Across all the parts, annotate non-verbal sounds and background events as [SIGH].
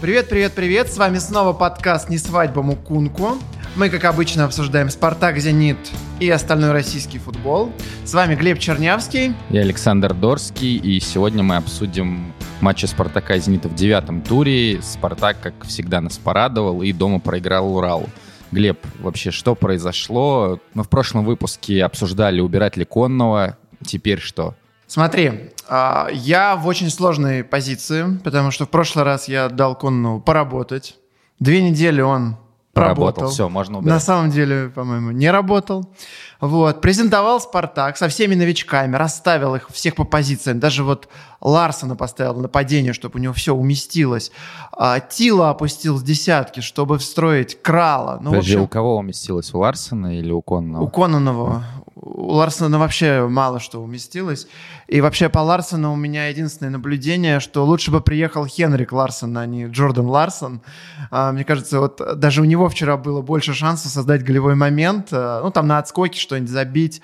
Привет, привет, привет! С вами снова подкаст «Не свадьба Мукунку». Мы, как обычно, обсуждаем «Спартак», «Зенит» и остальной российский футбол. С вами Глеб Чернявский. И Александр Дорский. И сегодня мы обсудим матчи «Спартака» и «Зенита» в девятом туре. «Спартак», как всегда, нас порадовал и дома проиграл «Уралу». Глеб, вообще что произошло? Мы в прошлом выпуске обсуждали, убирать ли Конного. Теперь что? Смотри, а, я в очень сложной позиции, потому что в прошлый раз я дал Коннову поработать. Две недели он Поработал, работал. все, можно убирать. На самом деле, по-моему, не работал. Вот. Презентовал «Спартак» со всеми новичками, расставил их всех по позициям. Даже вот Ларсона поставил на нападение, чтобы у него все уместилось. А, Тила опустил с десятки, чтобы встроить Крала. Ну, Подожди, общем, у кого уместилось? У Ларсона или у Конного? у Кононова. У Ларсона вообще мало что уместилось. И вообще по Ларсону у меня единственное наблюдение, что лучше бы приехал Хенрик Ларсон, а не Джордан Ларсон. А, Мне кажется, вот даже у него вчера было больше шансов создать голевой момент. а, Ну, там на отскоке что-нибудь забить.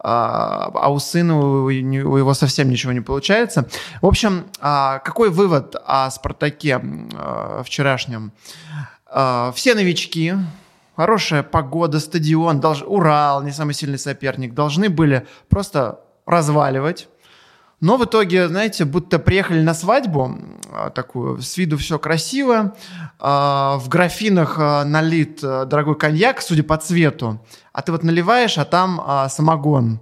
А а у сына у его совсем ничего не получается. В общем, а, какой вывод о Спартаке а, вчерашнем? Все новички, хорошая погода, стадион, Урал, не самый сильный соперник, должны были просто разваливать. Но в итоге, знаете, будто приехали на свадьбу, а, такую, с виду все красиво, а, в графинах а, налит а, дорогой коньяк, судя по цвету, а ты вот наливаешь, а там самогон.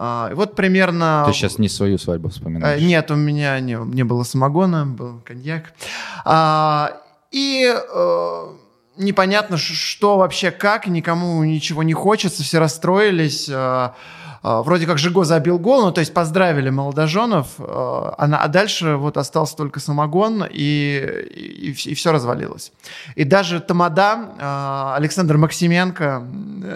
И вот примерно... Ты сейчас не свою свадьбу Э, вспоминаешь? Нет, у меня не, не было самогона, был коньяк. И э, непонятно, что вообще как, никому ничего не хочется, все расстроились. Э, Вроде как Жиго забил гол, ну то есть поздравили молодоженов, а, на- а дальше вот остался только самогон, и, и, все развалилось. И даже Тамада, Александр Максименко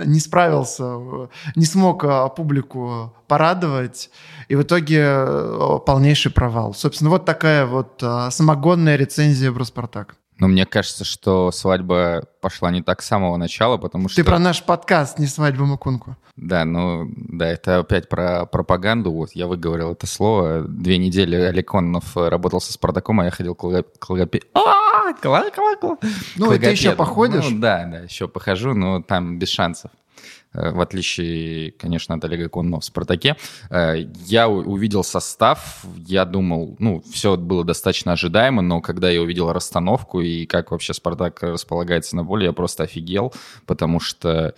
не справился, э, не смог публику порадовать, и в итоге э, полнейший провал. Собственно, вот такая вот самогонная рецензия про «Спартак». Но мне кажется, что свадьба пошла не так с самого начала, потому что... Ты про наш подкаст, не свадьбу Макунку. Да, ну, да, это опять про пропаганду. Вот я выговорил это слово. Две недели Олег Кононов э, работал со Спартаком, а я ходил к лого- к логопе- А, Ну, ты еще походишь? Ну, да, да, еще похожу, но там без шансов. Э, В отличие, конечно, от Олега Кононова в «Спартаке». Э, Я увидел состав, я думал, ну, все было достаточно ожидаемо, но когда я увидел расстановку и как вообще «Спартак» располагается на поле, я просто офигел, потому что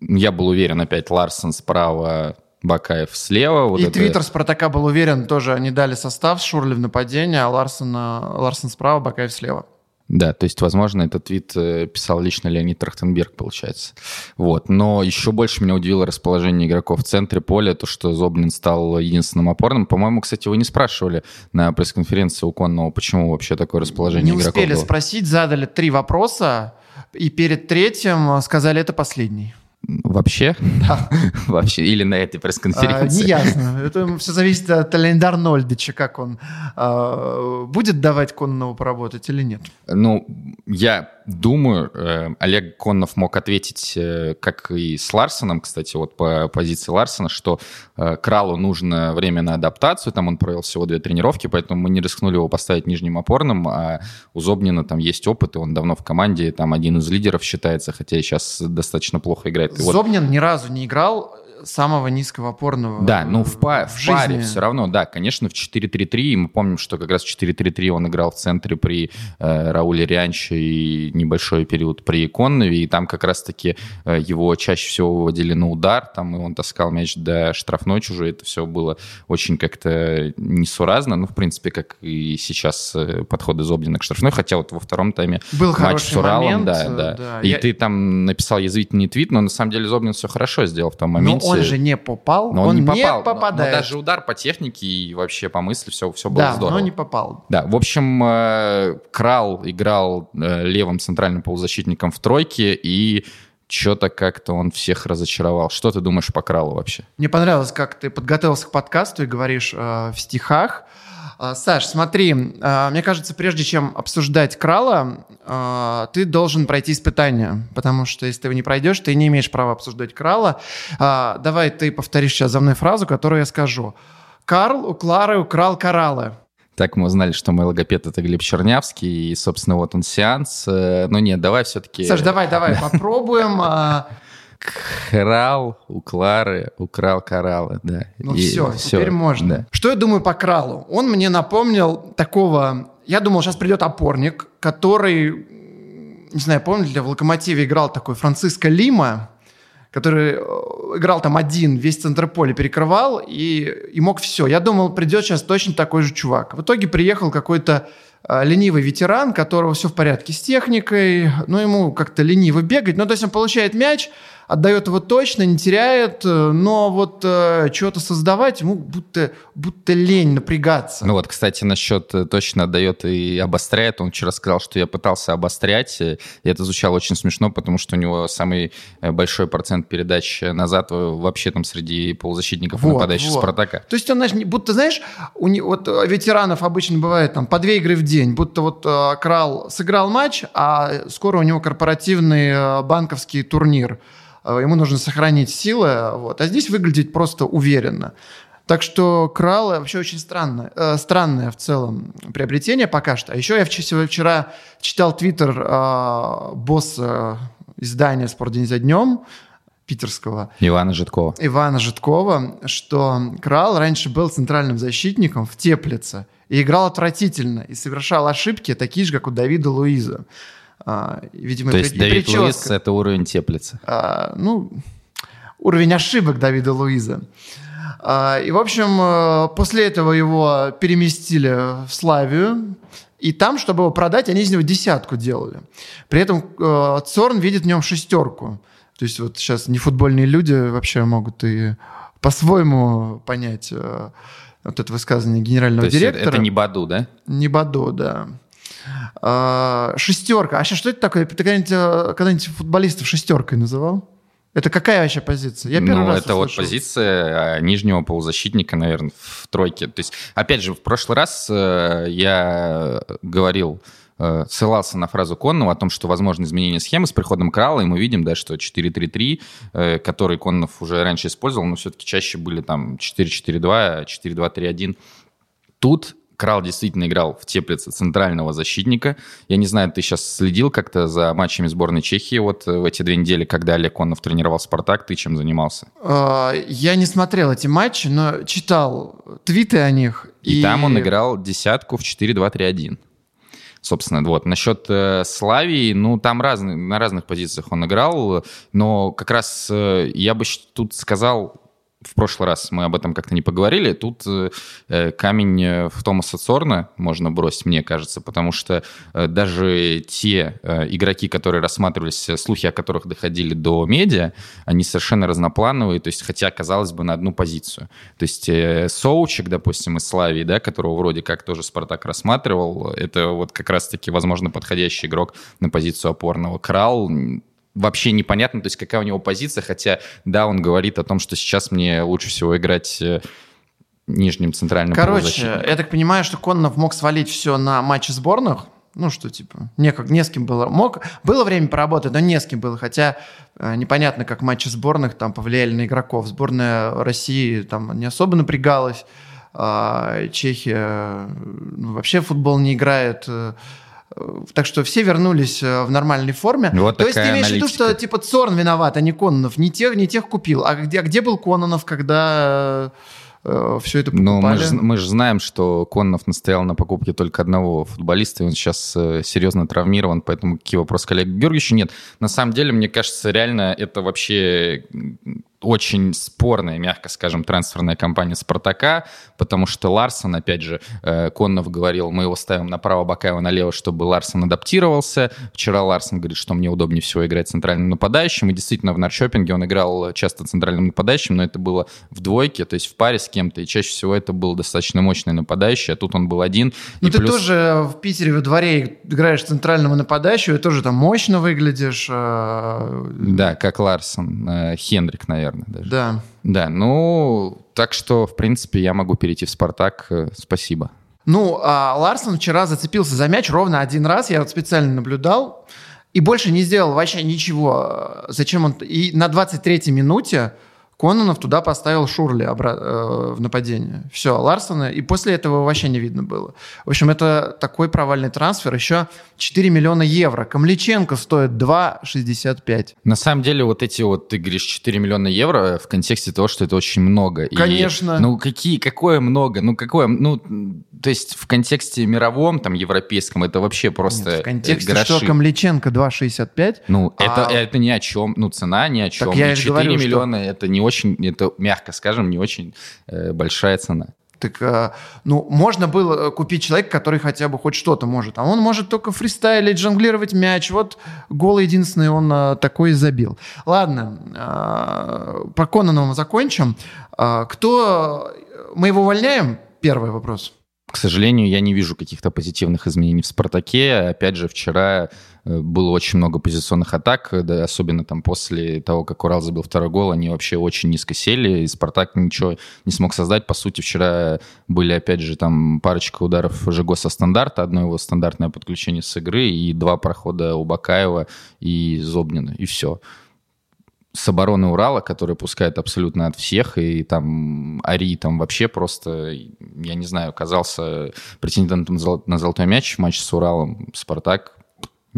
я был уверен, опять Ларсон справа, Бакаев слева. Вот и это- твиттер «Спартака» был уверен, тоже они дали состав, Шурли в нападении, а Ларсон, Ларсон справа, Бакаев слева. Да, то есть, возможно, этот твит э, писал лично Леонид Трахтенберг, получается. Вот. Но еще больше меня удивило расположение игроков в центре поля, то, что Зоблин стал единственным опорным. По-моему, кстати, вы не спрашивали на пресс-конференции у Конного, почему вообще такое расположение Не игроков успели было. спросить, задали три вопроса, и перед третьим сказали, это последний. Вообще? Да. [LAUGHS] Вообще. Или на этой А, пресс-конференции. Неясно. Это все зависит от Лендар Нольдича, как он а, будет давать Коннову поработать или нет. Ну, я думаю, э, Олег Коннов мог ответить, э, как и с Ларсоном, кстати, вот по позиции Ларсона, что э, Кралу нужно время на адаптацию, там он провел всего две тренировки, поэтому мы не рискнули его поставить нижним опорным, а у Зобнина там есть опыт, и он давно в команде, там один из лидеров считается, хотя сейчас достаточно плохо играет. И вот- Зобнин ни разу не играл самого низкого опорного. Да, ну в, па- в жизни. паре все равно, да, конечно, в 4-3-3, и мы помним, что как раз в 4-3-3 он играл в центре при э, Рауле Рянче и небольшой период при Коннове, и там как раз-таки э, его чаще всего выводили на удар, там и он таскал мяч до штрафной чужой, это все было очень как-то несуразно, ну, в принципе, как и сейчас э, подходы Зобнина к штрафной, хотя вот во втором тайме Был матч с Уралом, момент, да, да, да. И Я- ты там написал язвительный твит, но на самом деле Зобнин все хорошо сделал в том Но моменте. Он же не попал. Но он, не попал. но- попадает. Но, даже удар по технике и вообще по мысли все, все было да, здорово. но не попал. Да, в общем, э, Крал играл э, левым центральным полузащитником в тройке, и что-то как-то он всех разочаровал. Что ты думаешь по Кралу вообще? Мне понравилось, как ты подготовился к подкасту и говоришь э, в стихах. А, Саш, смотри, а, мне кажется, прежде чем обсуждать Крала, а, ты должен пройти испытание, потому что если ты его не пройдешь, ты не имеешь права обсуждать Крала. Давай ты повторишь сейчас за мной фразу, которую я скажу. Карл у Клары украл кораллы. Так мы узнали, что мой логопед — это Глеб Чернявский, и, собственно, вот он сеанс. Э, ну нет, давай все-таки... Саш, давай, давай, попробуем. Крал у Клары, украл кораллы, да. Ну и все, все, теперь можно. Да. Что я думаю по Кралу? Он мне напомнил такого... Я думал, сейчас придет опорник, который... Не знаю, помните, в «Локомотиве» играл такой Франциско Лима, который э, играл там один, весь центр поля перекрывал и, и мог все. Я думал, придет сейчас точно такой же чувак. В итоге приехал какой-то ленивый ветеран, которого все в порядке с техникой, но ему как-то лениво бегать. Ну, то есть он получает мяч, отдает его точно, не теряет, э, но вот э, чего-то создавать ему будто, будто лень напрягаться. Ну вот, кстати, насчет э, точно отдает и обостряет. Он вчера сказал, что я пытался обострять, и это звучало очень смешно, потому что у него самый э, большой процент передач назад вообще там среди полузащитников вот, нападающих вот. Спартака. То есть он, знаешь, будто, знаешь, у не, вот ветеранов обычно бывает там по две игры в день, будто вот Крал сыграл матч, а скоро у него корпоративный банковский турнир. Э, ему нужно сохранить силы, вот, а здесь выглядеть просто уверенно. Так что Крал вообще очень странное, э, странное в целом приобретение пока что. А еще я вчера, вчера читал твиттер э, босса издания «Спортдень за днем», питерского. Ивана Житкова. Ивана Житкова, что Крал раньше был центральным защитником в Теплице и играл отвратительно, и совершал ошибки, такие же, как у Давида Луиза. А, видимо, То есть при, Давид прическа. Луиз — это уровень теплицы? А, ну, уровень ошибок Давида Луиза. А, и, в общем, э, после этого его переместили в Славию, и там, чтобы его продать, они из него десятку делали. При этом э, Цорн видит в нем шестерку. То есть вот сейчас нефутбольные люди вообще могут и по-своему понять э, вот это высказывание генерального То директора. это не Баду, да? Не Баду, да. А, шестерка. А сейчас что это такое? Ты когда-нибудь, э, когда-нибудь футболистов шестеркой называл? Это какая вообще позиция? Я первый ну, раз это услышал. вот позиция а, нижнего полузащитника, наверное, в тройке. То есть, опять же, в прошлый раз э, я говорил, ссылался на фразу Коннова о том, что возможно изменение схемы с приходом Крала, и мы видим, да, что 4-3-3, э, который Коннов уже раньше использовал, но все-таки чаще были там 4-4-2, 4-2-3-1. Тут Крал действительно играл в теплице центрального защитника. Я не знаю, ты сейчас следил как-то за матчами сборной Чехии вот в эти две недели, когда Олег Конов тренировал «Спартак», ты чем занимался? А, я не смотрел эти матчи, но читал твиты о них. И, и... там он играл десятку в 4-2-3-1 собственно, вот. Насчет э, Славии, ну, там разные, на разных позициях он играл, но как раз э, я бы тут сказал, в прошлый раз мы об этом как-то не поговорили. Тут э, э камень э, в Томаса Цорна можно бросить, мне кажется, потому что э, даже те э, игроки, которые рассматривались, э, слухи о которых доходили до медиа, они совершенно разноплановые, то есть хотя, казалось бы, на одну позицию. То есть э, Соучик, допустим, из Славии, да, которого вроде как тоже Спартак рассматривал, это вот как раз-таки, возможно, подходящий игрок на позицию опорного. Крал вообще непонятно, то есть какая у него позиция, хотя, да, он говорит о том, что сейчас мне лучше всего играть э, нижним центральным Короче, я так понимаю, что Коннов мог свалить все на матчи сборных, ну, что, типа, не, как, не с кем было. Мог, было время поработать, но не с кем было. Хотя э, непонятно, как матчи сборных там повлияли на игроков. Сборная России там не особо напрягалась. А Чехия ну, вообще в футбол не играет. Э, так что все вернулись э, в нормальной форме. Вот То есть ты имеешь в виду, что типа Цорн виноват, а не Кононов. Не тех, не тех купил. А где, а где был Кононов, когда э, все это покупали? Ну, мы же мы ж знаем, что Кононов настоял на покупке только одного футболиста, и он сейчас э, серьезно травмирован, поэтому какие вопросы к Олегу Георгиевичу нет. На самом деле, мне кажется, реально это вообще очень спорная, мягко скажем, трансферная кампания «Спартака», потому что Ларсон, опять же, э, Коннов говорил, мы его ставим направо, Бакаева налево, чтобы Ларсон адаптировался. Вчера Ларсон говорит, что мне удобнее всего играть центральным нападающим, и действительно в Нарчопинге он играл часто центральным нападающим, но это было в двойке, то есть в паре с кем-то, и чаще всего это был достаточно мощный нападающий, а тут он был один. Ну ты плюс... тоже в Питере во дворе играешь центрального нападающего, и тоже там мощно выглядишь. Э, да, как Ларсон, э, Хендрик, наверное наверное, даже. Да. Да, ну, так что, в принципе, я могу перейти в «Спартак». Э, спасибо. Ну, а Ларсон вчера зацепился за мяч ровно один раз, я вот специально наблюдал, и больше не сделал вообще ничего. Зачем он... И на 23-й минуте Кононов туда поставил Шурли обра- э, в нападение. Все, Ларсона, и после этого вообще не видно было. В общем, это такой провальный трансфер. Еще 4 миллиона евро. Камличенко стоит 2,65. На самом деле, вот эти вот, ты говоришь, 4 миллиона евро в контексте того, что это очень много. И, Конечно. ну, какие, какое много? Ну, какое, ну, то есть в контексте мировом, там, европейском, это вообще просто Нет, в контексте, гроши. что Камличенко 2,65. Ну, А- это, это ни о чем, ну, цена ни о чем. я И и 4 говорю, что- миллиона это не очень, это, мягко скажем, не очень э, большая цена. Так, э, ну, можно было купить человека, который хотя бы хоть что-то может. А он может только фристайлить, жонглировать мяч. Вот гол единственный он э, такой и забил. Ладно, э, про Кононова мы закончим. Э, кто... Мы его увольняем? Первый вопрос. К сожалению, я не вижу каких-то позитивных изменений в «Спартаке». Опять же, вчера э, было очень много позиционных атак, да, особенно там после того, как Урал забил второй гол, они вообще очень низко сели, и «Спартак» ничего не смог создать. По сути, вчера были, опять же, там парочка ударов Жиго со стандарта, одно его стандартное подключение с игры, и два прохода у Бакаева и Зобнина, и все с обороны Урала, который пускает абсолютно от всех, и там Ари там вообще просто, я не знаю, оказался претендентом на золотой мяч в матче с Уралом. Спартак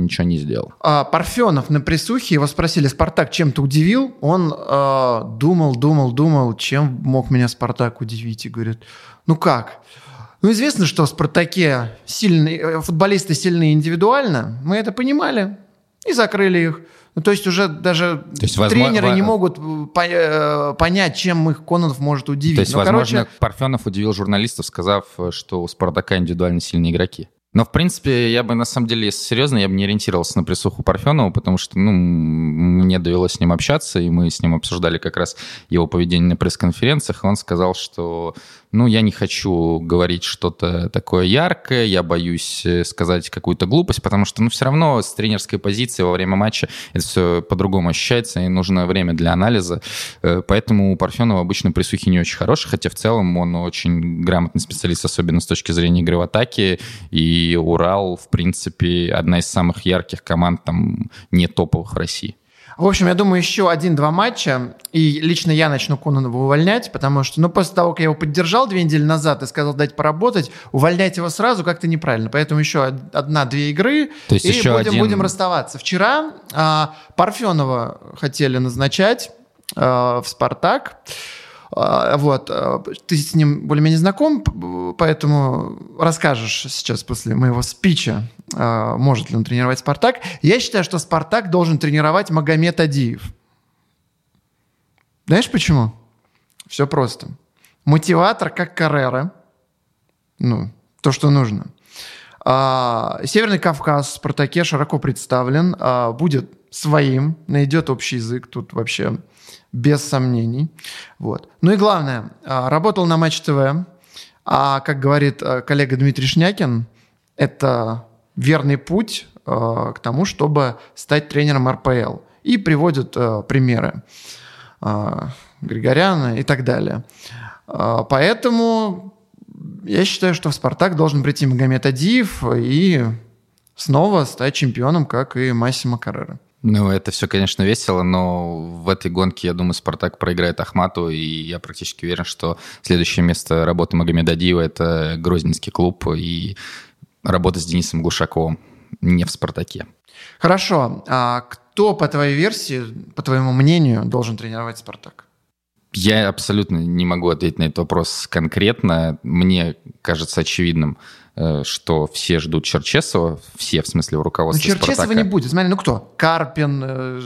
ничего не сделал. А, Парфенов на присухе, его спросили, Спартак чем-то удивил? Он э, думал, думал, думал, чем мог меня Спартак удивить? И говорит, ну как? Ну, известно, что в Спартаке сильные, э, футболисты сильны индивидуально. Мы это понимали и закрыли их. Ну, то есть уже даже есть, возможно, тренеры во- не могут э, по- понять, чем их Кононов может удивить. То есть, Ну, возможно, короче, Парфенов удивил журналистов, сказав, что у Спартака индивидуально сильные игроки. Но, в принципе, я бы, на самом деле, если серьезно, я бы не ориентировался на присуху Парфенова, потому что, ну, мне довелось с ним общаться, и мы с ним обсуждали как раз его поведение на пресс-конференциях, и он сказал, что, ну, я не хочу говорить что-то такое яркое, я боюсь э, сказать какую-то глупость, потому что, ну, все равно с тренерской позиции во время матча это все по-другому ощущается, и нужно время для анализа. Э, Поэтому у Парфенова обычно присухи не очень хорошие, хотя в целом он очень грамотный специалист, особенно с точки зрения игры в атаке. И Урал, в принципе, одна из самых ярких команд, там, не топовых в России. В общем, я думаю, еще один-два матча, и лично я начну Кононова увольнять, потому что, ну, после того, как я его поддержал две недели назад и сказал дать поработать, увольнять его сразу как-то неправильно. Поэтому еще од- одна-две игры, То есть и еще будем, один- будем расставаться. Вчера а, Парфенова хотели назначать а, в «Спартак». А, Вот, а, ты с ним более-менее знаком, поэтому расскажешь сейчас после моего спича, а, может ли он тренировать «Спартак». Я считаю, что «Спартак» должен тренировать Магомед Адиев. Знаешь почему? Все просто. Мотиватор, как Каррера. Ну, то, что нужно. Северный Кавказ в «Спартаке» широко представлен, будет своим, найдет общий язык, тут вообще без сомнений. Вот. Ну и главное, а, работал на Матч ТВ, а, как говорит а, коллега Дмитрий Шнякин, это верный путь а, к тому, чтобы стать тренером РПЛ. И приводят примеры Григоряна и так далее. Поэтому я считаю, что в «Спартак» должен прийти Магомед Адиев и снова стать чемпионом, как и Массимо Каррера. Ну, это все, конечно, весело, но в этой гонке, я думаю, Спартак проиграет Ахмату, и я практически уверен, что следующее место работы Магомеда Диева – это Грозненский клуб и работа с Денисом Глушаковым, не в Спартаке. Хорошо. А кто, по твоей версии, по твоему мнению, должен тренировать «Спартак»? Я абсолютно не могу ответить на этот вопрос конкретно. Мне кажется очевидным, что все ждут Черчесова, все, в смысле, в Ну, руководстве Черчесова Спартака. не будет. Смотри, ну кто? Карпин, э,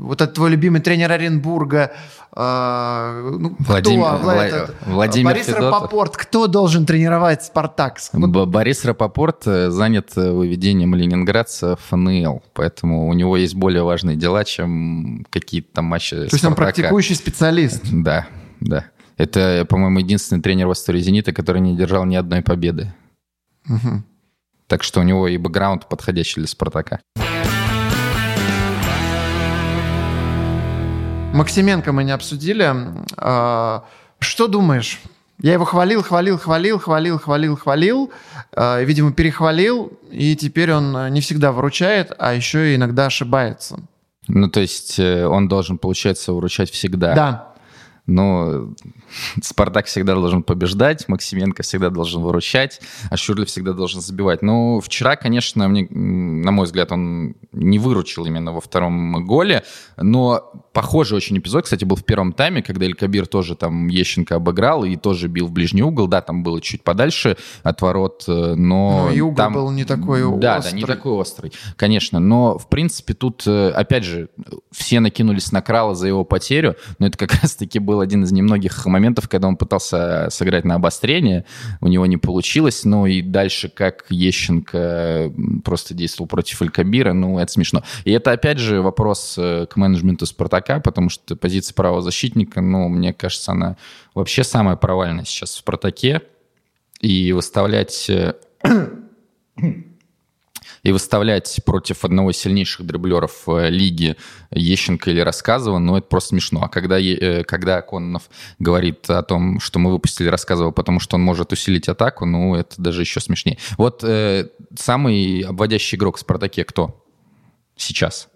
вот этот твой любимый тренер Оренбурга, э, ну, Владимир- кто? Вла- Вла- этот, Владимир Борис Федотов. Рапопорт. Кто должен тренировать «Спартак»? Вот Борис Рапопорт э, занят э, выведением ленинградца в ФНЛ, поэтому у него есть более важные дела, чем какие-то там матчи То есть он практикующий специалист. Да, да. Это, по-моему, единственный тренер в истории «Зенита», который не держал ни одной победы. Мгм. Так что у него и бэкграунд подходящий для «Спартака». Максименко мы не обсудили. А, Что думаешь? Я его хвалил, хвалил, хвалил, хвалил, хвалил, хвалил. А, Видимо, перехвалил, и теперь он не всегда выручает, а еще и иногда ошибается. Ну, то есть э, он должен, получается, выручать всегда. Да. Но Спартак всегда должен побеждать, Максименко всегда должен выручать, а Шюрль всегда должен забивать. Но вчера, конечно, мне, на мой взгляд, он не выручил именно во втором голе, но похожий очень эпизод, кстати, был в первом тайме, когда Эль тоже там Ещенко обыграл и тоже бил в ближний угол, да, там было чуть подальше от ворот, э, но... Ну, и угол там... был не такой да, острый. Да, не такой острый, конечно, но, в принципе, тут, э, опять же, все накинулись на Крала за его потерю, но это как [LAUGHS] раз-таки был один из немногих моментов, когда он пытался сыграть на обострение, у него не получилось, ну и дальше, как Ещенко просто действовал против Элькабира, ну, это смешно. И это, опять же, вопрос э, к менеджменту Спартака, потому что позиция правозащитника, ну, мне кажется, она вообще самая провальная сейчас в Спартаке, и выставлять э, и выставлять против одного из сильнейших дриблеров э, лиги Ещенко или Рассказова, ну, это просто смешно. А когда, э, когда Кононов говорит о том, что мы выпустили Рассказова, потому что он может усилить атаку, ну, это даже еще смешнее. Вот самый обводящий игрок в «Спартаке» кто сейчас?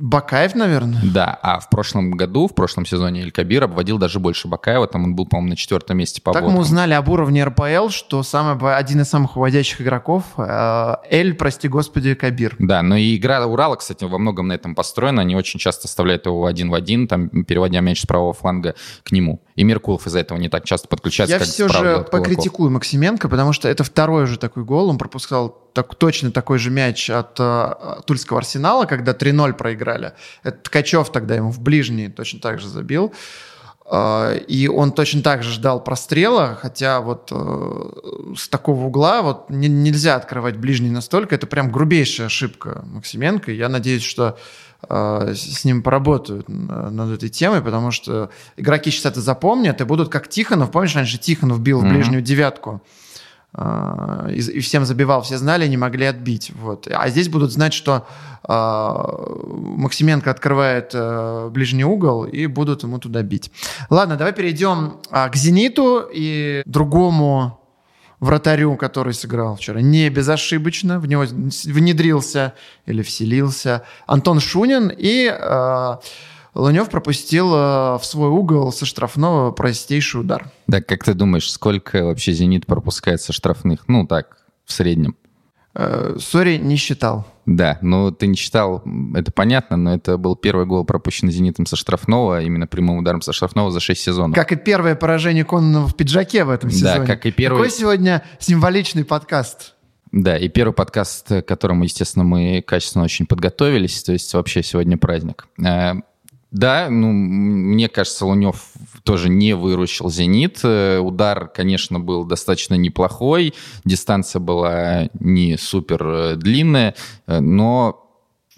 Бакаев, наверное. Да, а в прошлом году, в прошлом сезоне Эль Кабир обводил даже больше Бакаева, там он был, по-моему, на четвертом месте по Так обводкам. мы узнали об уровне РПЛ, что самый, один из самых уводящих игроков э, Эль, прости господи, Кабир. Да, но и игра Урала, кстати, во многом на этом построена. Они очень часто оставляют его один в один, там, переводя мяч с правого фланга к нему. И Меркулов из-за этого не так часто подключается, Я как все же покритикую Максименко, потому что это второй уже такой гол. Он пропускал так, точно такой же мяч от э, Тульского Арсенала, когда 3-0 проиграли. Это Ткачев тогда ему в ближний точно так же забил. Э, И он точно так же ждал прострела, хотя вот э, с такого угла вот не- нельзя открывать ближний настолько. Это прям грубейшая ошибка Максименко. Я надеюсь, что э, с ним поработают над этой темой, потому что игроки сейчас это запомнят и будут как Тихонов. Помнишь, раньше Тихонов бил в ближнюю девятку? Э, И, всем забивал, все знали, не могли отбить. Вот. А здесь будут знать, что э, Максименко открывает э, ближний угол и будут ему туда бить. Ладно, давай перейдем а, к «Зениту» и другому вратарю, который сыграл вчера не безошибочно, в него внедрился или вселился Антон Шунин, и Лунев пропустил э, в свой угол со штрафного простейший удар. Да, как ты думаешь, сколько вообще «Зенит» пропускает со штрафных? Ну, так, в среднем. Э, Сори не считал. Да, ну ты не читал, это понятно, но это был первый гол, пропущенный «Зенитом» со штрафного, именно прямым ударом со штрафного за 6 сезонов. Как и первое поражение Кононова в пиджаке в этом Да, сезоне. как и первый- Какой сегодня символичный подкаст. Да, и первый подкаст, к которому, естественно, мы качественно очень подготовились, то есть вообще сегодня праздник. Да, ну, мне кажется, Лунев тоже не выручил «Зенит». Э, Удар, конечно, был достаточно неплохой, дистанция была не супер э, длинная, э, но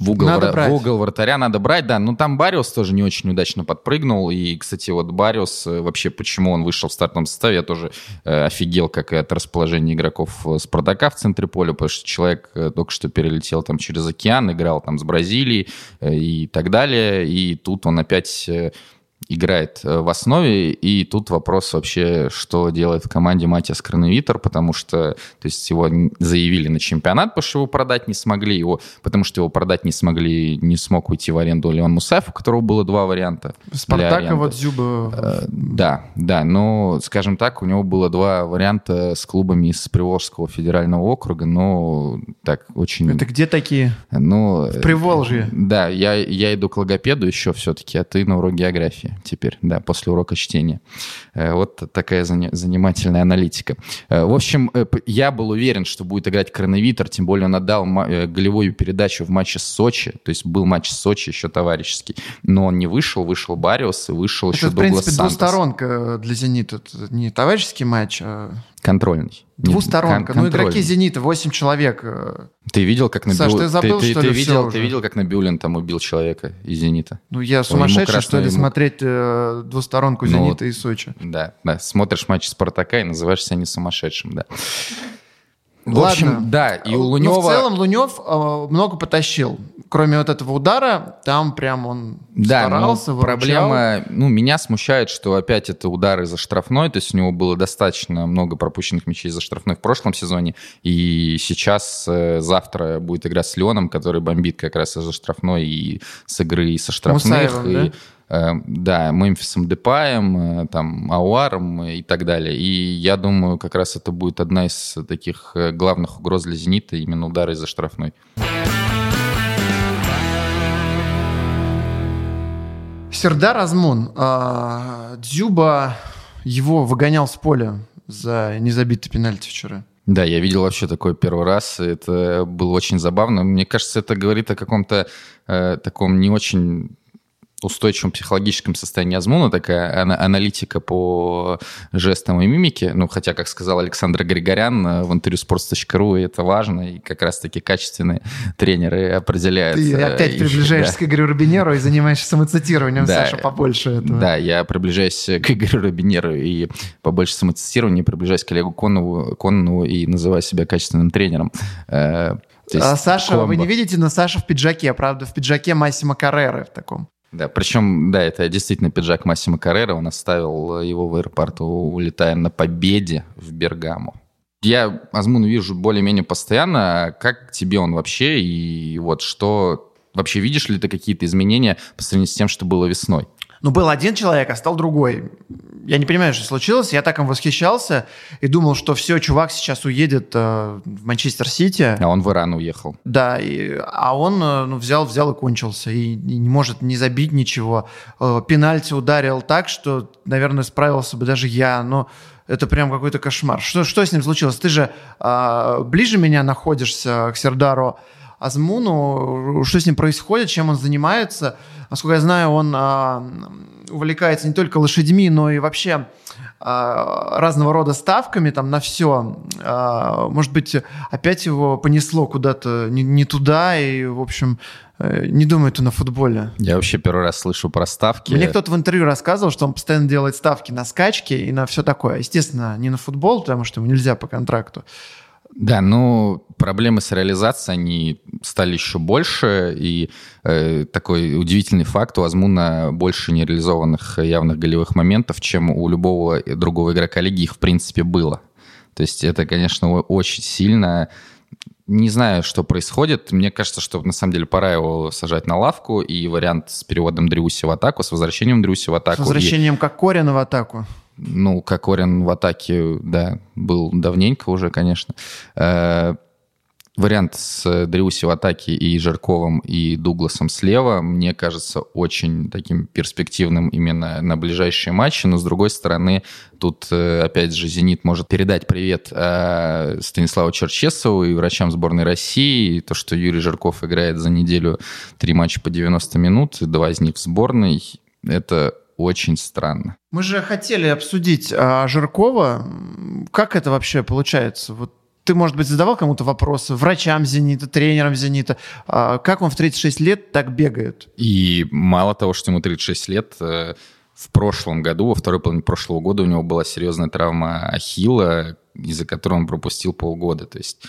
в угол, Надо вра- брать. в угол вратаря надо брать, да. Ну, там Бариус тоже не очень удачно подпрыгнул. И, кстати, вот Бариус, э, вообще, почему он вышел в стартовом составе, я тоже э, офигел, как и от расположения игроков э, Спартака в центре поля, потому что человек э, только что перелетел там через океан, играл там с Бразилией э, и так далее. И тут он опять... э, играет э, в основе, и тут вопрос вообще, что делает в команде Матиас Кроновитер, потому что, то есть его заявили на чемпионат, потому что его продать не смогли, его, потому что его продать не смогли, не смог уйти в аренду Леон Мусаев, у которого было два варианта. Спартака аренды. вот Зюба. Э, Да, да, но, скажем так, у него было два варианта с клубами из Приволжского федерального округа, но так очень... Это где такие? Ну, В Приволжье. да, я, я иду к логопеду еще все-таки, а ты на урок географии теперь, да, после урока чтения. Э, Вот такая занимательная аналитика. Э, В общем, э, я был уверен, что будет играть Кроновитер, тем более он отдал голевую передачу в матче с Сочи, то есть был матч с Сочи еще товарищеский, но он не вышел, вышел Бариус и вышел еще Это, в Дуглас принципе, Сантос. двусторонка для «Зенита». Это не товарищеский матч, а Контрольный. Двусторонка. кон- Ну, игроки. «Зенита», 8 человек. э, Ты видел, как на Саш, Бю- ты забыл, ты, что ты ли, видел, ты видел, как Набиулин там убил человека из «Зенита»? Ну, я сумасшедший, красную что ли, ему- смотреть э, двусторонку Ну, «Зенита» и Сочи. Да, да, смотришь матч Спартака и называешь себя не сумасшедшим, да. В Ладно. общем, да, и у Ну, Лунева... в целом Лунев э, много потащил. Кроме вот этого удара, там прям он да, старался, но проблема, ну, меня смущает, что опять это удары за штрафной, то есть у него было достаточно много пропущенных мячей за штрафной в прошлом сезоне, и сейчас, э, завтра будет игра с Леоном, который бомбит как раз из-за штрафной и с игры, и со штрафных. Мусаевым, и, да? э, да, Мемфисом Депаем, э, там, Ауаром и так далее. И я думаю, как раз это будет одна из таких э, главных угроз для «Зенита», именно удары из-за штрафной. Сердар Азмун. а, Дзюба его выгонял с поля за незабитый пенальти вчера. Да, я видел вообще такой первый раз, это было очень забавно. Мне кажется, это говорит о каком-то э, таком не очень устойчивом психологическом состоянии Азмуна, такая ана- аналитика по жестам и мимике. Ну, хотя, как сказал Александр Григорян э, в интервью sports.ru, это важно, и как раз-таки качественные тренеры определяют. Ты э, опять и- приближаешься да. к Игорю Рубинеру и занимаешься самоцитированием, Да. Саша, побольше этого. Да, я приближаюсь к Игорю Робинеру и побольше самоцитирования, приближаюсь к Олегу Конову, Конову и называю себя качественным тренером. Э, А Саша, вы комбо. не видите, но Саша в пиджаке, правда, в пиджаке Массимо Карреры в таком. Да, причем, да, это действительно пиджак Массимо Каррера. Он оставил его в аэропорту, улетая на победе в Бергамо. Я Азмуну вижу более-менее постоянно. Как тебе он вообще? И вот что... Вообще видишь ли ты какие-то изменения по сравнению с тем, что было весной? Ну, был один человек, а стал другой. Я не понимаю, что случилось. Я так им восхищался и думал, что все, чувак сейчас уедет э, в Манчестер Сити. А он в Иран уехал. Да, и- а он э, ну, взял, взял и кончился. И, и не может не забить ничего. Э, Пенальти ударил так, что, наверное, справился бы даже я. Но это прям какой-то кошмар. Что, что с ним случилось? Ты же э, ближе меня находишься к Сердару Азмуну. Что с ним происходит, чем он занимается? Насколько я знаю, он э, увлекается не только лошадьми, но и вообще а, разного рода ставками там на все. А, Может быть, опять его понесло куда-то не, не туда, и, в общем, э, не думает он о футболе. Я вообще первый раз слышу про ставки. Мне кто-то в интервью рассказывал, что он постоянно делает ставки на скачки и на все такое. Естественно, не на футбол, потому что ему нельзя по контракту. Да, ну, проблемы с реализацией, они стали еще больше, и э, такой удивительный факт, у Азмуна больше нереализованных явных голевых моментов, чем у любого другого игрока лиги их, в принципе, было. То есть это, конечно, очень сильно... Не знаю, что происходит. Мне кажется, что на самом деле пора его сажать на лавку, и вариант с переводом Дрюси в атаку, с возвращением Дрюси в С атаку. и- возвращением Кокорина в атаку. Ну, Кокорин в атаке, да, был давненько уже, конечно. Э, Вариант с Дриуси в атаке и Жирковым, и Дугласом слева, мне кажется, очень таким перспективным именно на ближайшие матчи. Но, с другой стороны, тут, э, опять же, «Зенит» может передать привет э, Станиславу Черчесову и врачам сборной России. И то, что Юрий Жирков играет за неделю три матча по 90 минут, два из них в сборной, это очень странно. Мы же хотели обсудить а, Жиркова. Как это вообще получается? Вот ты, может быть, задавал кому-то вопросы, врачам «Зенита», тренерам «Зенита». А Как он в 36 лет так бегает? И мало того, что ему 36 лет, э, в прошлом году, во второй половине прошлого года у него была серьезная травма ахилла, из-за которой он пропустил полгода. То есть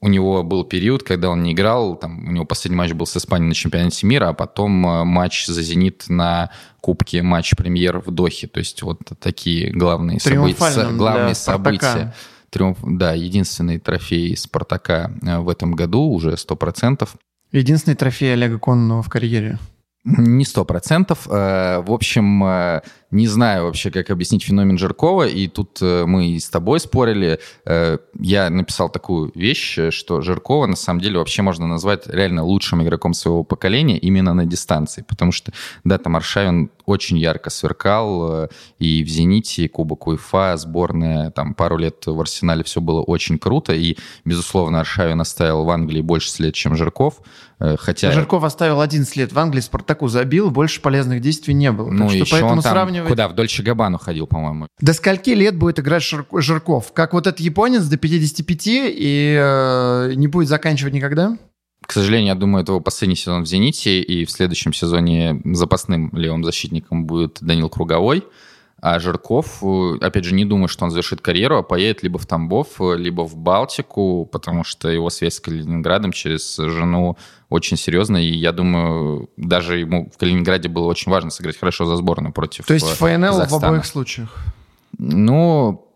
у него был период, когда он не играл, там, у него последний матч был с Испанией на чемпионате мира, а потом э, матч за «Зенит» на Кубке матч премьер в Дохе. То есть вот такие главные, события, главные события. Триумф, да, единственный трофей «Спартака» э, в этом году, уже 100%. Единственный трофей Олега Кононова в карьере. Не сто процентов. Э, В общем, не знаю вообще, как объяснить феномен Жиркова, и тут э, мы и с тобой спорили. Э, Я написал такую вещь, э, что Жиркова на самом деле вообще можно назвать реально лучшим игроком своего поколения именно на дистанции, потому что, да, там Аршавин очень ярко сверкал, и в «Зените», и Кубок УЕФА, сборная, там пару лет в «Арсенале» все было очень круто, и, безусловно, Аршавин оставил в Англии больше след, чем Жирков, хотя... Жирков оставил 11 лет в Англии, Спартаку забил, больше полезных действий не было. Ну, так что поэтому там сравнивать... куда? В Дольче Габану ходил, по-моему. До скольки лет будет играть Жир- Жирков? Как вот этот японец до 55 и э, не будет заканчивать никогда? К сожалению, я думаю, это его последний сезон в «Зените», и в следующем сезоне запасным левым защитником будет Данил Круговой. А Жирков, э, опять же, не думаю, что он завершит карьеру, а поедет либо в Тамбов, э, либо в Балтику, потому что его связь с Калининградом через жену очень серьезная, и я думаю, даже ему в Калининграде было очень важно сыграть хорошо за сборную против То есть э, ФНЛ Казахстана. в обоих случаях? Ну,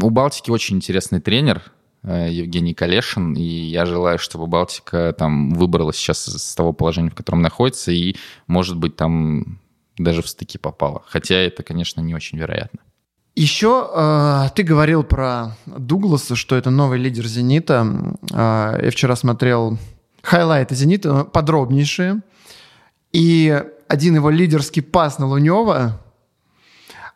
у Балтики очень интересный тренер, Евгений Калешин, и я желаю, чтобы Балтика там выбралась сейчас с того положения, в котором находится, и, может быть, там даже в стыки попала. Хотя это, конечно, не очень вероятно. Еще э, ты говорил про Дугласа, что это новый лидер «Зенита». Э, я вчера смотрел хайлайты «Зенита», подробнейшие. И один его лидерский пас на Лунева, э,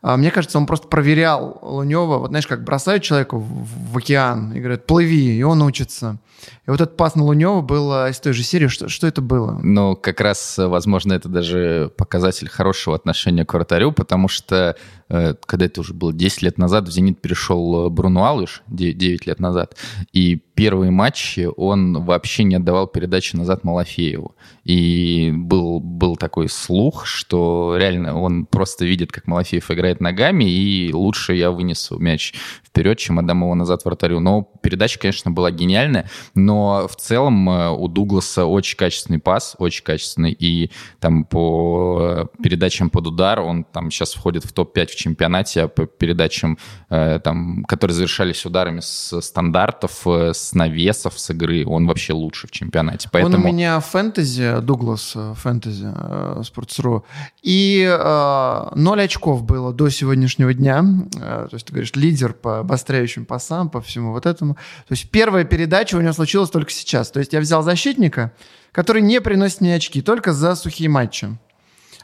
мне кажется, он просто проверял Лунева. Вот знаешь, как бросают человека в, в океан и говорят, плыви, и он учится. И вот этот пас на Лунева был из той же серии. Что, что это было? Ну, как раз, возможно, это даже показатель хорошего отношения к вратарю, потому что Э, когда это уже было 10 лет назад, в «Зенит» перешел э, Бруно Алыш, 9 лет назад, и первые матчи он вообще не отдавал передачи назад Малафееву. И был, был такой слух, что реально он просто видит, как Малафеев играет ногами, и лучше я вынесу мяч вперед, чем отдам его назад вратарю. Но передача, конечно, была гениальная, но в целом э, у Дугласа очень качественный пас, очень качественный, и там по передачам под удар он там сейчас входит в топ-5 в чемпионате а по передачам, э, там, которые завершались ударами с стандартов, э, с навесов, с игры. Он вообще лучше в чемпионате. Поэтому... Он у меня фэнтези, Дуглас э, фэнтези, Sports.ru. И э, 0 очков было до сегодняшнего дня. то есть ты говоришь, лидер по обостряющим пасам, по всему вот этому. То есть первая передача у него случилась только сейчас. То есть я взял защитника, который не приносит мне очки, только за сухие матчи.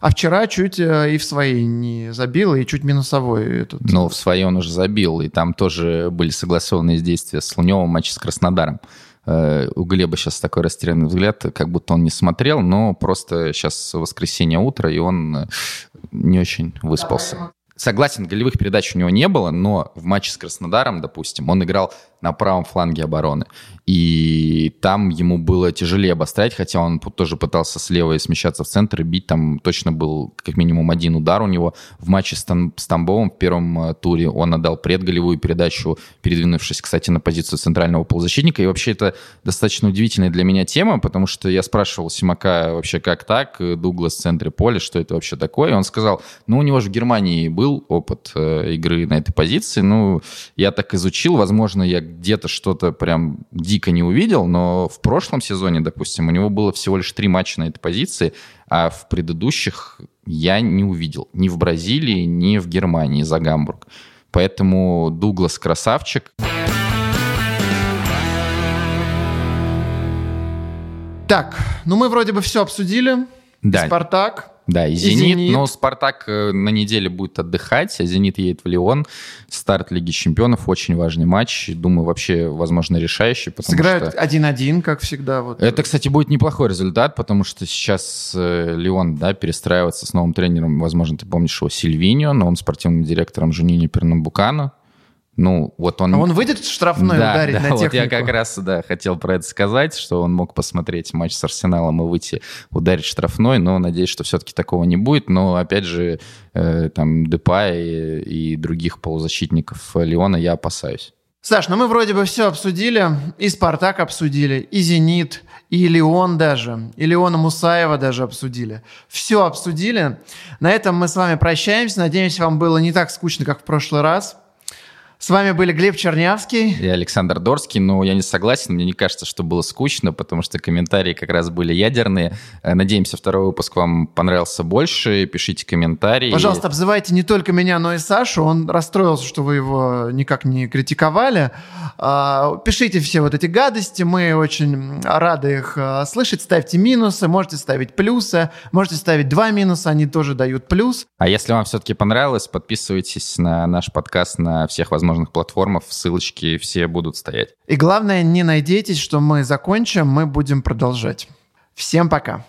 А вчера чуть э, и в своей не забил, и чуть минусовой этот. Ну, в своей он уже забил, и там тоже были согласованные действия с Луневым матч с Краснодаром. Э, у Глеба сейчас такой растерянный взгляд, как будто он не смотрел, но просто сейчас воскресенье утро, и он э, не очень выспался. Согласен, голевых передач у него не было, но в матче с Краснодаром, допустим, он играл на правом фланге обороны. И там ему было тяжелее обострять, хотя он тоже пытался слева смещаться в центр и бить. Там точно был как минимум один удар у него. В матче с, Там, с Тамбовым в первом э, туре он отдал предголевую передачу, передвинувшись, кстати, на позицию центрального полузащитника. И вообще это достаточно удивительная для меня тема, потому что я спрашивал Симака вообще как так, Дуглас в центре поля, что это вообще такое. И он сказал, ну у него же в Германии был опыт э, игры на этой позиции. Ну, я так изучил, возможно, я где-то что-то прям дико не увидел, но в прошлом сезоне, допустим, у него было всего лишь три матча на этой позиции, а в предыдущих я не увидел ни в Бразилии, ни в Германии за Гамбург. Поэтому Дуглас красавчик. Так, ну мы вроде бы все обсудили. Да. Спартак. Да, и, и Зенит, Зенит, но Спартак э, на неделе будет отдыхать, а Зенит едет в Лион. Старт Лиги Чемпионов, очень важный матч. Думаю, вообще, возможно, решающий. Сыграют 1-1, что... как всегда. Вот. Это, кстати, будет неплохой результат, потому что сейчас э, Лион да, перестраивается с новым тренером. Возможно, ты помнишь его Сильвиньо, новым спортивным директором Жунини Пернамбукану. Ну, вот он... А он выйдет штрафной да, ударить да, на технику? вот я как раз, да, хотел про это сказать, что он мог посмотреть матч с Арсеналом и выйти ударить штрафной, но надеюсь, что все-таки такого не будет. Но, опять же, э, там, Депа и, и других полузащитников Леона я опасаюсь. Саш, ну мы вроде бы все обсудили. И «Спартак» обсудили, и «Зенит», и «Леон» даже, и Леона Мусаева даже обсудили. Все обсудили. На этом мы с вами прощаемся. Надеемся, вам было не так скучно, как в прошлый раз. С вами были Глеб Чернявский. И Александр Дорский. Но я не согласен. Мне не кажется, что было скучно, потому что комментарии как раз были ядерные. Э, надеемся, второй выпуск вам понравился больше. Пишите комментарии. Пожалуйста, обзывайте не только меня, но и Сашу. Он расстроился, что вы его никак не критиковали. А, пишите все вот эти гадости. Мы очень рады их а, слышать. Ставьте минусы, можете ставить плюсы. Можете ставить два минуса, они тоже дают плюс. А если вам все-таки понравилось, подписывайтесь на наш подкаст на всех возможных возможных платформах, ссылочки все будут стоять. И главное, не надейтесь, что мы закончим, мы будем продолжать. Всем пока.